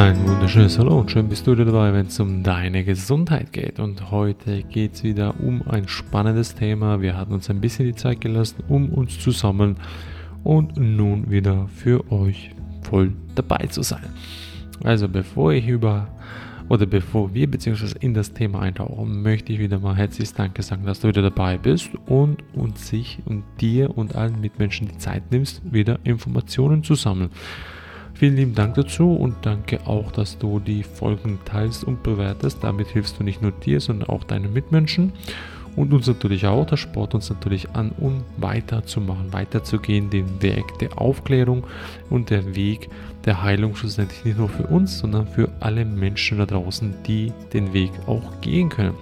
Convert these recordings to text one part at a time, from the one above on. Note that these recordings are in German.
Ein wunderschönes Hallo und schön bist du wieder dabei, wenn es um deine Gesundheit geht. Und heute geht es wieder um ein spannendes Thema. Wir hatten uns ein bisschen die Zeit gelassen, um uns zu sammeln und nun wieder für euch voll dabei zu sein. Also bevor ich über oder bevor wir beziehungsweise in das Thema eintauchen, möchte ich wieder mal herzliches Danke sagen, dass du wieder dabei bist und uns sich und dir und allen Mitmenschen die Zeit nimmst, wieder Informationen zu sammeln. Vielen lieben Dank dazu und danke auch, dass du die Folgen teilst und bewertest. Damit hilfst du nicht nur dir, sondern auch deinen Mitmenschen und uns natürlich auch. Das Sport uns natürlich an, um weiterzumachen, weiterzugehen, den Weg der Aufklärung und der Weg der Heilung schlussendlich nicht nur für uns, sondern für alle Menschen da draußen, die den Weg auch gehen können.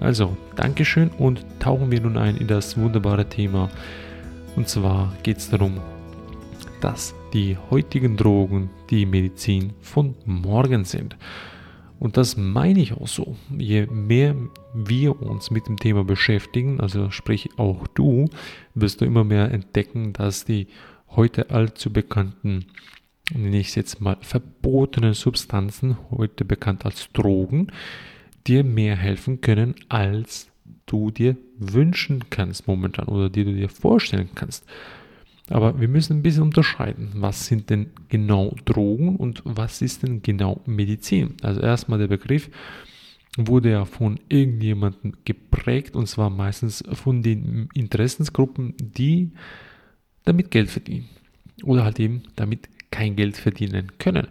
Also, Dankeschön und tauchen wir nun ein in das wunderbare Thema. Und zwar geht es darum, dass die heutigen Drogen die Medizin von morgen sind. Und das meine ich auch so. Je mehr wir uns mit dem Thema beschäftigen, also sprich auch du, wirst du immer mehr entdecken, dass die heute allzu bekannten, nenne ich es jetzt mal, verbotenen Substanzen, heute bekannt als Drogen, dir mehr helfen können, als du dir wünschen kannst momentan oder die du dir vorstellen kannst. Aber wir müssen ein bisschen unterscheiden, was sind denn genau Drogen und was ist denn genau Medizin. Also erstmal der Begriff wurde ja von irgendjemandem geprägt und zwar meistens von den Interessensgruppen, die damit Geld verdienen oder halt eben damit kein Geld verdienen können.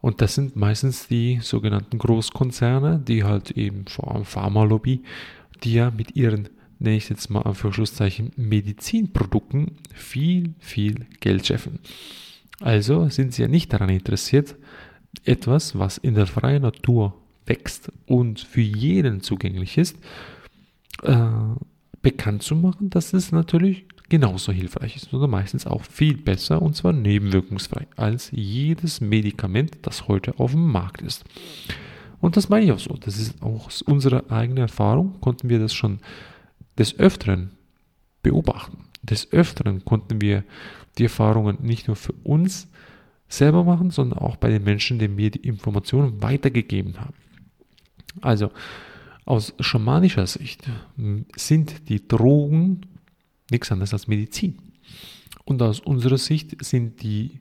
Und das sind meistens die sogenannten Großkonzerne, die halt eben vor allem Pharmalobby, die ja mit ihren nenne ich jetzt mal Anführungszeichen, Medizinprodukten viel, viel Geld scheffeln. Also sind sie ja nicht daran interessiert, etwas, was in der freien Natur wächst und für jeden zugänglich ist, äh, bekannt zu machen, dass es natürlich genauso hilfreich ist oder meistens auch viel besser und zwar nebenwirkungsfrei als jedes Medikament, das heute auf dem Markt ist. Und das meine ich auch so. Das ist auch aus unserer eigenen Erfahrung, konnten wir das schon des Öfteren beobachten. Des Öfteren konnten wir die Erfahrungen nicht nur für uns selber machen, sondern auch bei den Menschen, denen wir die Informationen weitergegeben haben. Also aus schamanischer Sicht sind die Drogen nichts anderes als Medizin. Und aus unserer Sicht sind die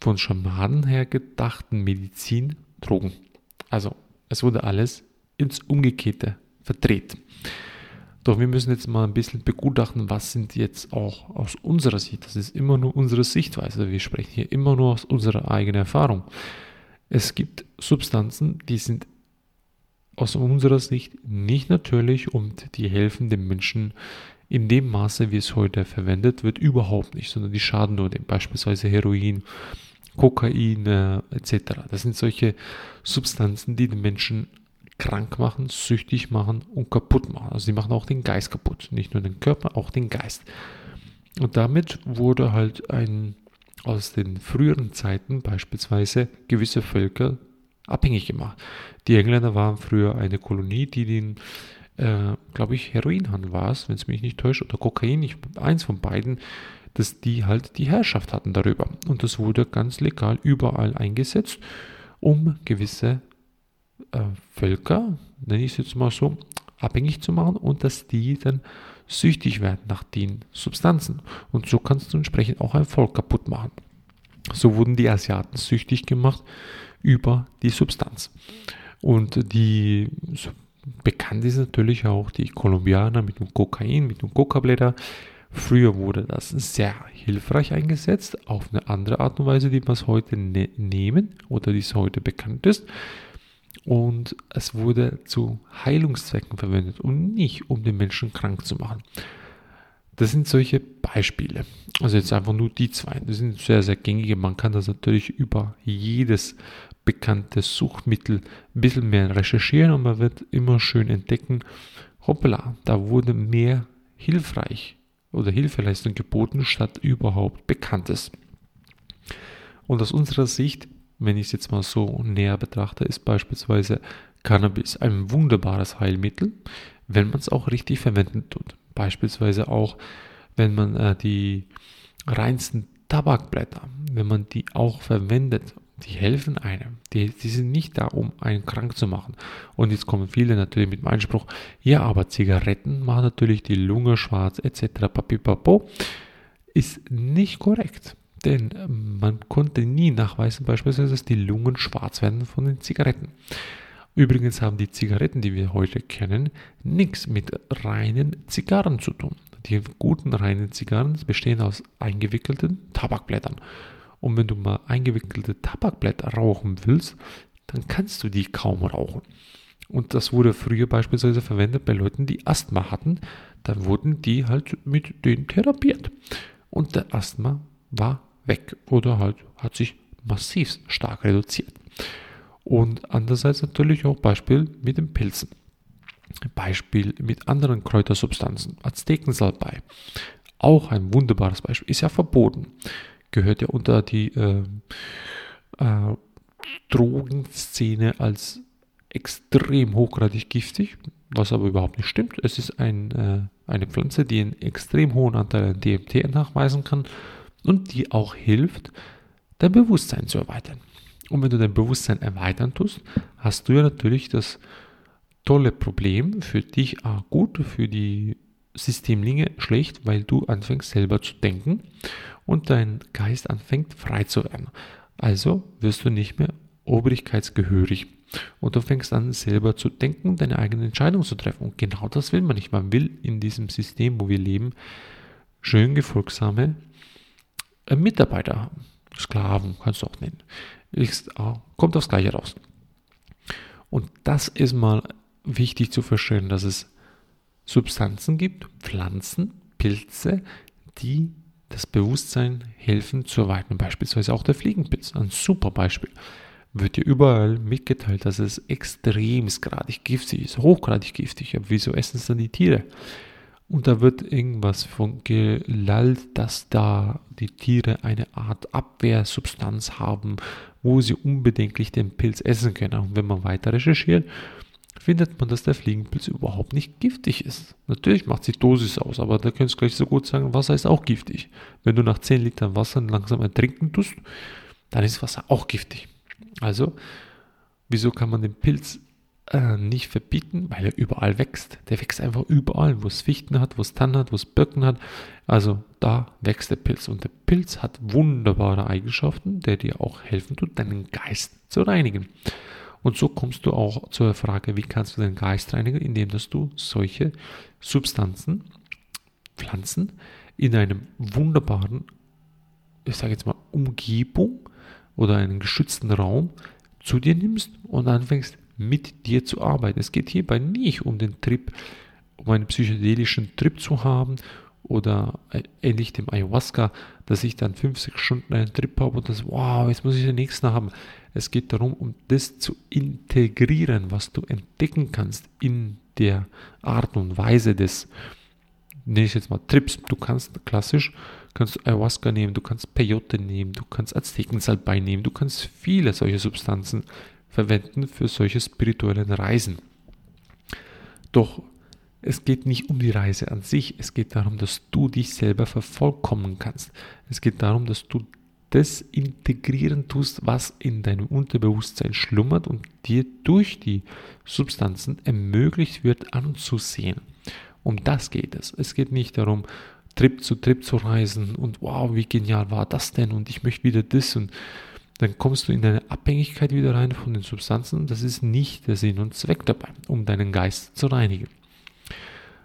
von Schamanen her gedachten Medizin Drogen. Also es wurde alles ins Umgekehrte verdreht. Doch wir müssen jetzt mal ein bisschen begutachten, was sind jetzt auch aus unserer Sicht, das ist immer nur unsere Sichtweise, wir sprechen hier immer nur aus unserer eigenen Erfahrung. Es gibt Substanzen, die sind aus unserer Sicht nicht natürlich und die helfen dem Menschen in dem Maße, wie es heute verwendet wird, überhaupt nicht, sondern die schaden nur dem, beispielsweise Heroin, Kokain äh, etc. Das sind solche Substanzen, die den Menschen krank machen, süchtig machen und kaputt machen. Also sie machen auch den Geist kaputt. Nicht nur den Körper, auch den Geist. Und damit wurde halt ein aus den früheren Zeiten beispielsweise gewisse Völker abhängig gemacht. Die Engländer waren früher eine Kolonie, die den, äh, glaube ich, Heroinhandel war es, wenn es mich nicht täuscht, oder Kokain, ich, eins von beiden, dass die halt die Herrschaft hatten darüber. Und das wurde ganz legal überall eingesetzt, um gewisse äh, Völker, nenne ich es jetzt mal so, abhängig zu machen und dass die dann süchtig werden nach den Substanzen. Und so kannst du entsprechend auch ein Volk kaputt machen. So wurden die Asiaten süchtig gemacht über die Substanz. Und die bekannt ist natürlich auch die Kolumbianer mit dem Kokain, mit dem Coca-Blätter. Früher wurde das sehr hilfreich eingesetzt, auf eine andere Art und Weise, die wir es heute ne nehmen oder die es heute bekannt ist und es wurde zu Heilungszwecken verwendet und nicht um den Menschen krank zu machen. Das sind solche Beispiele. Also jetzt einfach nur die zwei. Das sind sehr, sehr gängige. Man kann das natürlich über jedes bekannte Suchtmittel ein bisschen mehr recherchieren und man wird immer schön entdecken, hoppla, da wurde mehr hilfreich oder Hilfeleistung geboten, statt überhaupt Bekanntes. Und aus unserer Sicht wenn ich es jetzt mal so näher betrachte, ist beispielsweise Cannabis ein wunderbares Heilmittel, wenn man es auch richtig verwenden tut. Beispielsweise auch, wenn man äh, die reinsten Tabakblätter, wenn man die auch verwendet, Die helfen einem. Die, die sind nicht da, um einen krank zu machen. Und jetzt kommen viele natürlich mit dem Einspruch, ja, aber Zigaretten machen natürlich die Lunge schwarz etc. Papipapo. Ist nicht korrekt. Denn man konnte nie nachweisen, beispielsweise, dass die Lungen schwarz werden von den Zigaretten. Übrigens haben die Zigaretten, die wir heute kennen, nichts mit reinen Zigarren zu tun. Die guten reinen Zigarren bestehen aus eingewickelten Tabakblättern. Und wenn du mal eingewickelte Tabakblätter rauchen willst, dann kannst du die kaum rauchen. Und das wurde früher beispielsweise verwendet bei Leuten, die Asthma hatten. Dann wurden die halt mit denen therapiert. Und der Asthma war weg oder halt hat sich massiv stark reduziert. Und andererseits natürlich auch Beispiel mit den Pilzen. Beispiel mit anderen Kräutersubstanzen, Aztekensalbei. Auch ein wunderbares Beispiel, ist ja verboten. Gehört ja unter die äh, äh, Drogenszene als extrem hochgradig giftig, was aber überhaupt nicht stimmt. Es ist ein, äh, eine Pflanze, die einen extrem hohen Anteil an DMT nachweisen kann und die auch hilft, dein Bewusstsein zu erweitern. Und wenn du dein Bewusstsein erweitern tust, hast du ja natürlich das tolle Problem für dich gut, für die Systemlinge schlecht, weil du anfängst selber zu denken und dein Geist anfängt frei zu werden. Also wirst du nicht mehr obrigkeitsgehörig und du fängst an selber zu denken, deine eigene Entscheidung zu treffen. Und genau das will man nicht. Man will in diesem System, wo wir leben, schön gefolgsame Mitarbeiter haben. Sklaven kannst du auch nennen. Ist, kommt aufs Gleiche raus. Und das ist mal wichtig zu verstehen, dass es Substanzen gibt, Pflanzen, Pilze, die das Bewusstsein helfen zu erweitern. Beispielsweise auch der Fliegenpilz, ein super Beispiel. Wird dir überall mitgeteilt, dass es extremsgradig giftig ist, hochgradig giftig. Aber wieso essen es dann die Tiere? Und da wird irgendwas von gelallt, dass da die Tiere eine Art Abwehrsubstanz haben, wo sie unbedenklich den Pilz essen können. Und wenn man weiter recherchiert, findet man, dass der Fliegenpilz überhaupt nicht giftig ist. Natürlich macht sich Dosis aus, aber da könntest du gleich so gut sagen, Wasser ist auch giftig. Wenn du nach 10 Litern Wasser langsam ertrinken tust, dann ist Wasser auch giftig. Also, wieso kann man den Pilz äh, nicht verbieten, weil er überall wächst. Der wächst einfach überall, wo es Fichten hat, wo es Tannen hat, wo es Birken hat. Also da wächst der Pilz. Und der Pilz hat wunderbare Eigenschaften, der dir auch helfen tut, deinen Geist zu reinigen. Und so kommst du auch zur Frage, wie kannst du deinen Geist reinigen, indem dass du solche Substanzen, Pflanzen in einem wunderbaren, ich sage jetzt mal, Umgebung oder einen geschützten Raum zu dir nimmst und anfängst mit dir zu arbeiten. Es geht hierbei nicht um den Trip, um einen psychedelischen Trip zu haben oder ähnlich dem Ayahuasca, dass ich dann 5, 6 Stunden einen Trip habe und das, wow, jetzt muss ich den nächsten haben. Es geht darum, um das zu integrieren, was du entdecken kannst in der Art und Weise des, nenne ich jetzt mal Trips. Du kannst klassisch, kannst Ayahuasca nehmen, du kannst Peyote nehmen, du kannst Aztekensalbei nehmen, du kannst viele solche Substanzen verwenden für solche spirituellen Reisen. Doch es geht nicht um die Reise an sich, es geht darum, dass du dich selber vervollkommen kannst. Es geht darum, dass du das integrieren tust, was in deinem Unterbewusstsein schlummert und dir durch die Substanzen ermöglicht wird anzusehen. Um das geht es. Es geht nicht darum, Trip zu Trip zu reisen und wow, wie genial war das denn und ich möchte wieder das und dann kommst du in eine Abhängigkeit wieder rein von den Substanzen. Das ist nicht der Sinn und Zweck dabei, um deinen Geist zu reinigen.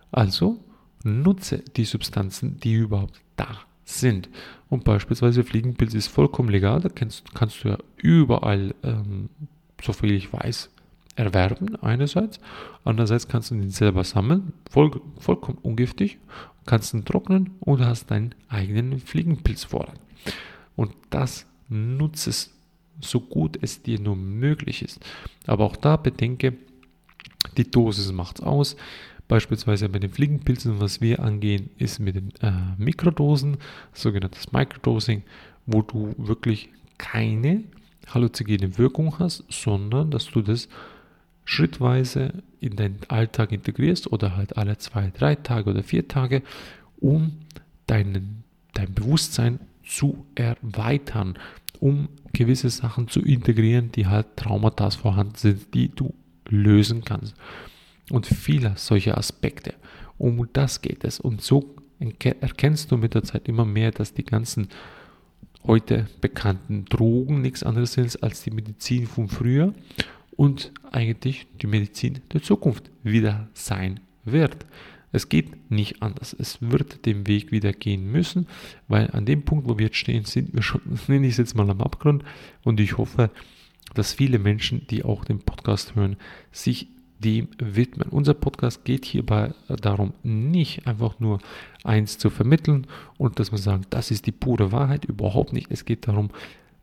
Also nutze die Substanzen, die überhaupt da sind. Und beispielsweise Fliegenpilz ist vollkommen legal, da kannst, kannst du ja überall, ähm, so viel ich weiß, erwerben, einerseits. Andererseits kannst du ihn selber sammeln, voll, vollkommen ungiftig, kannst ihn trocknen und hast deinen eigenen Fliegenpilzvorrat. Und das nutze es so gut es dir nur möglich ist. Aber auch da bedenke, die Dosis macht es aus. Beispielsweise bei den Fliegenpilzen, was wir angehen, ist mit den äh, Mikrodosen, sogenanntes Microdosing, wo du wirklich keine halluzinogene Wirkung hast, sondern dass du das schrittweise in deinen Alltag integrierst oder halt alle zwei, drei Tage oder vier Tage, um deinen, dein Bewusstsein zu erweitern, um gewisse Sachen zu integrieren, die halt Traumata vorhanden sind, die du lösen kannst. Und viele solche Aspekte. Um das geht es. Und so erkennst du mit der Zeit immer mehr, dass die ganzen heute bekannten Drogen nichts anderes sind als die Medizin von früher und eigentlich die Medizin der Zukunft wieder sein wird. Es geht nicht anders. Es wird den Weg wieder gehen müssen, weil an dem Punkt, wo wir jetzt stehen, sind wir schon, nenne ich es jetzt mal am Abgrund. Und ich hoffe, dass viele Menschen, die auch den Podcast hören, sich dem widmen. Unser Podcast geht hierbei darum, nicht einfach nur eins zu vermitteln und dass man sagt, das ist die pure Wahrheit, überhaupt nicht. Es geht darum,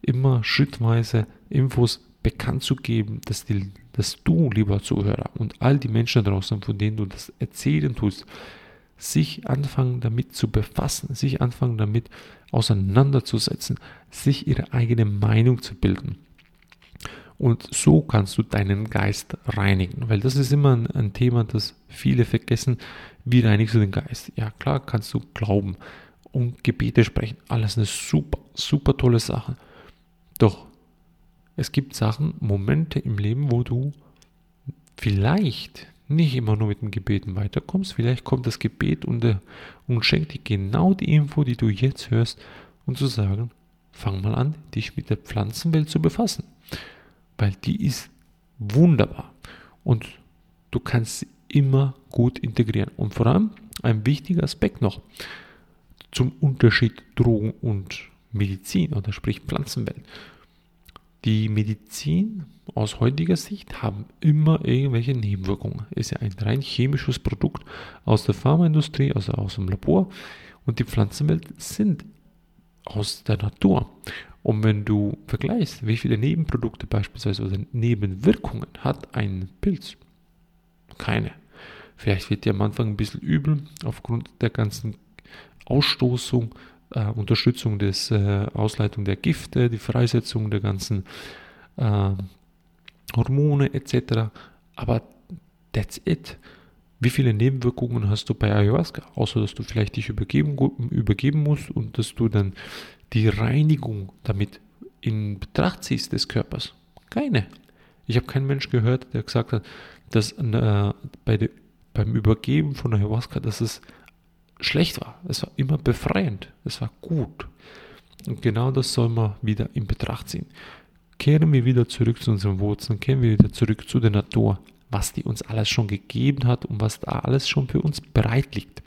immer schrittweise Infos bekannt zu geben, dass, die, dass du, lieber Zuhörer, und all die Menschen draußen, von denen du das erzählen tust, sich anfangen damit zu befassen, sich anfangen damit auseinanderzusetzen, sich ihre eigene Meinung zu bilden. Und so kannst du deinen Geist reinigen, weil das ist immer ein, ein Thema, das viele vergessen. Wie reinigst du den Geist? Ja, klar, kannst du glauben und Gebete sprechen. Alles eine super, super tolle Sache. Doch es gibt Sachen, Momente im Leben, wo du vielleicht nicht immer nur mit dem Gebeten weiterkommst. Vielleicht kommt das Gebet und, äh, und schenkt dir genau die Info, die du jetzt hörst, und zu sagen, fang mal an, dich mit der Pflanzenwelt zu befassen. Weil die ist wunderbar. Und du kannst sie immer gut integrieren. Und vor allem ein wichtiger Aspekt noch zum Unterschied Drogen und Medizin oder sprich Pflanzenwelt. Die Medizin aus heutiger Sicht haben immer irgendwelche Nebenwirkungen. Ist ja ein rein chemisches Produkt aus der Pharmaindustrie, also aus dem Labor. Und die Pflanzenwelt sind aus der Natur. Und wenn du vergleichst, wie viele Nebenprodukte beispielsweise oder Nebenwirkungen hat ein Pilz, keine. Vielleicht wird dir am Anfang ein bisschen übel aufgrund der ganzen Ausstoßung äh, Unterstützung des äh, Ausleitung der Gifte, die Freisetzung der ganzen äh, Hormone etc. Aber that's it. Wie viele Nebenwirkungen hast du bei Ayahuasca? Außer dass du vielleicht dich übergeben, übergeben musst und dass du dann die Reinigung damit in Betracht ziehst des Körpers. Keine. Ich habe keinen Mensch gehört, der gesagt hat, dass äh, bei der, beim Übergeben von Ayahuasca, dass es schlecht war. Es war immer befreiend. Es war gut. Und genau das soll man wieder in Betracht ziehen. Kehren wir wieder zurück zu unseren Wurzeln, kehren wir wieder zurück zu der Natur, was die uns alles schon gegeben hat und was da alles schon für uns bereit liegt.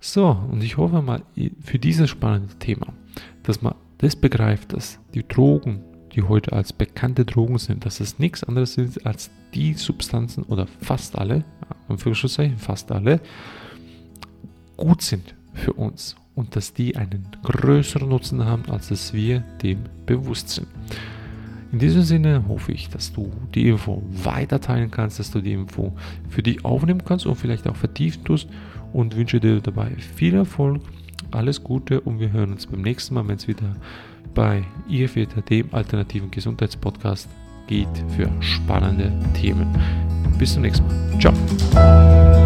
So, und ich hoffe mal für dieses spannende Thema, dass man das begreift, dass die Drogen, die heute als bekannte Drogen sind, dass es nichts anderes sind als die Substanzen oder fast alle, Anführungszeichen fast alle, gut sind für uns und dass die einen größeren Nutzen haben, als dass wir dem bewusst sind. In diesem Sinne hoffe ich, dass du die Info weiter teilen kannst, dass du die Info für dich aufnehmen kannst und vielleicht auch vertiefen tust und wünsche dir dabei viel Erfolg, alles Gute und wir hören uns beim nächsten Mal, wenn es wieder bei IFETA, dem alternativen Gesundheitspodcast, geht für spannende Themen. Bis zum nächsten Mal. Ciao.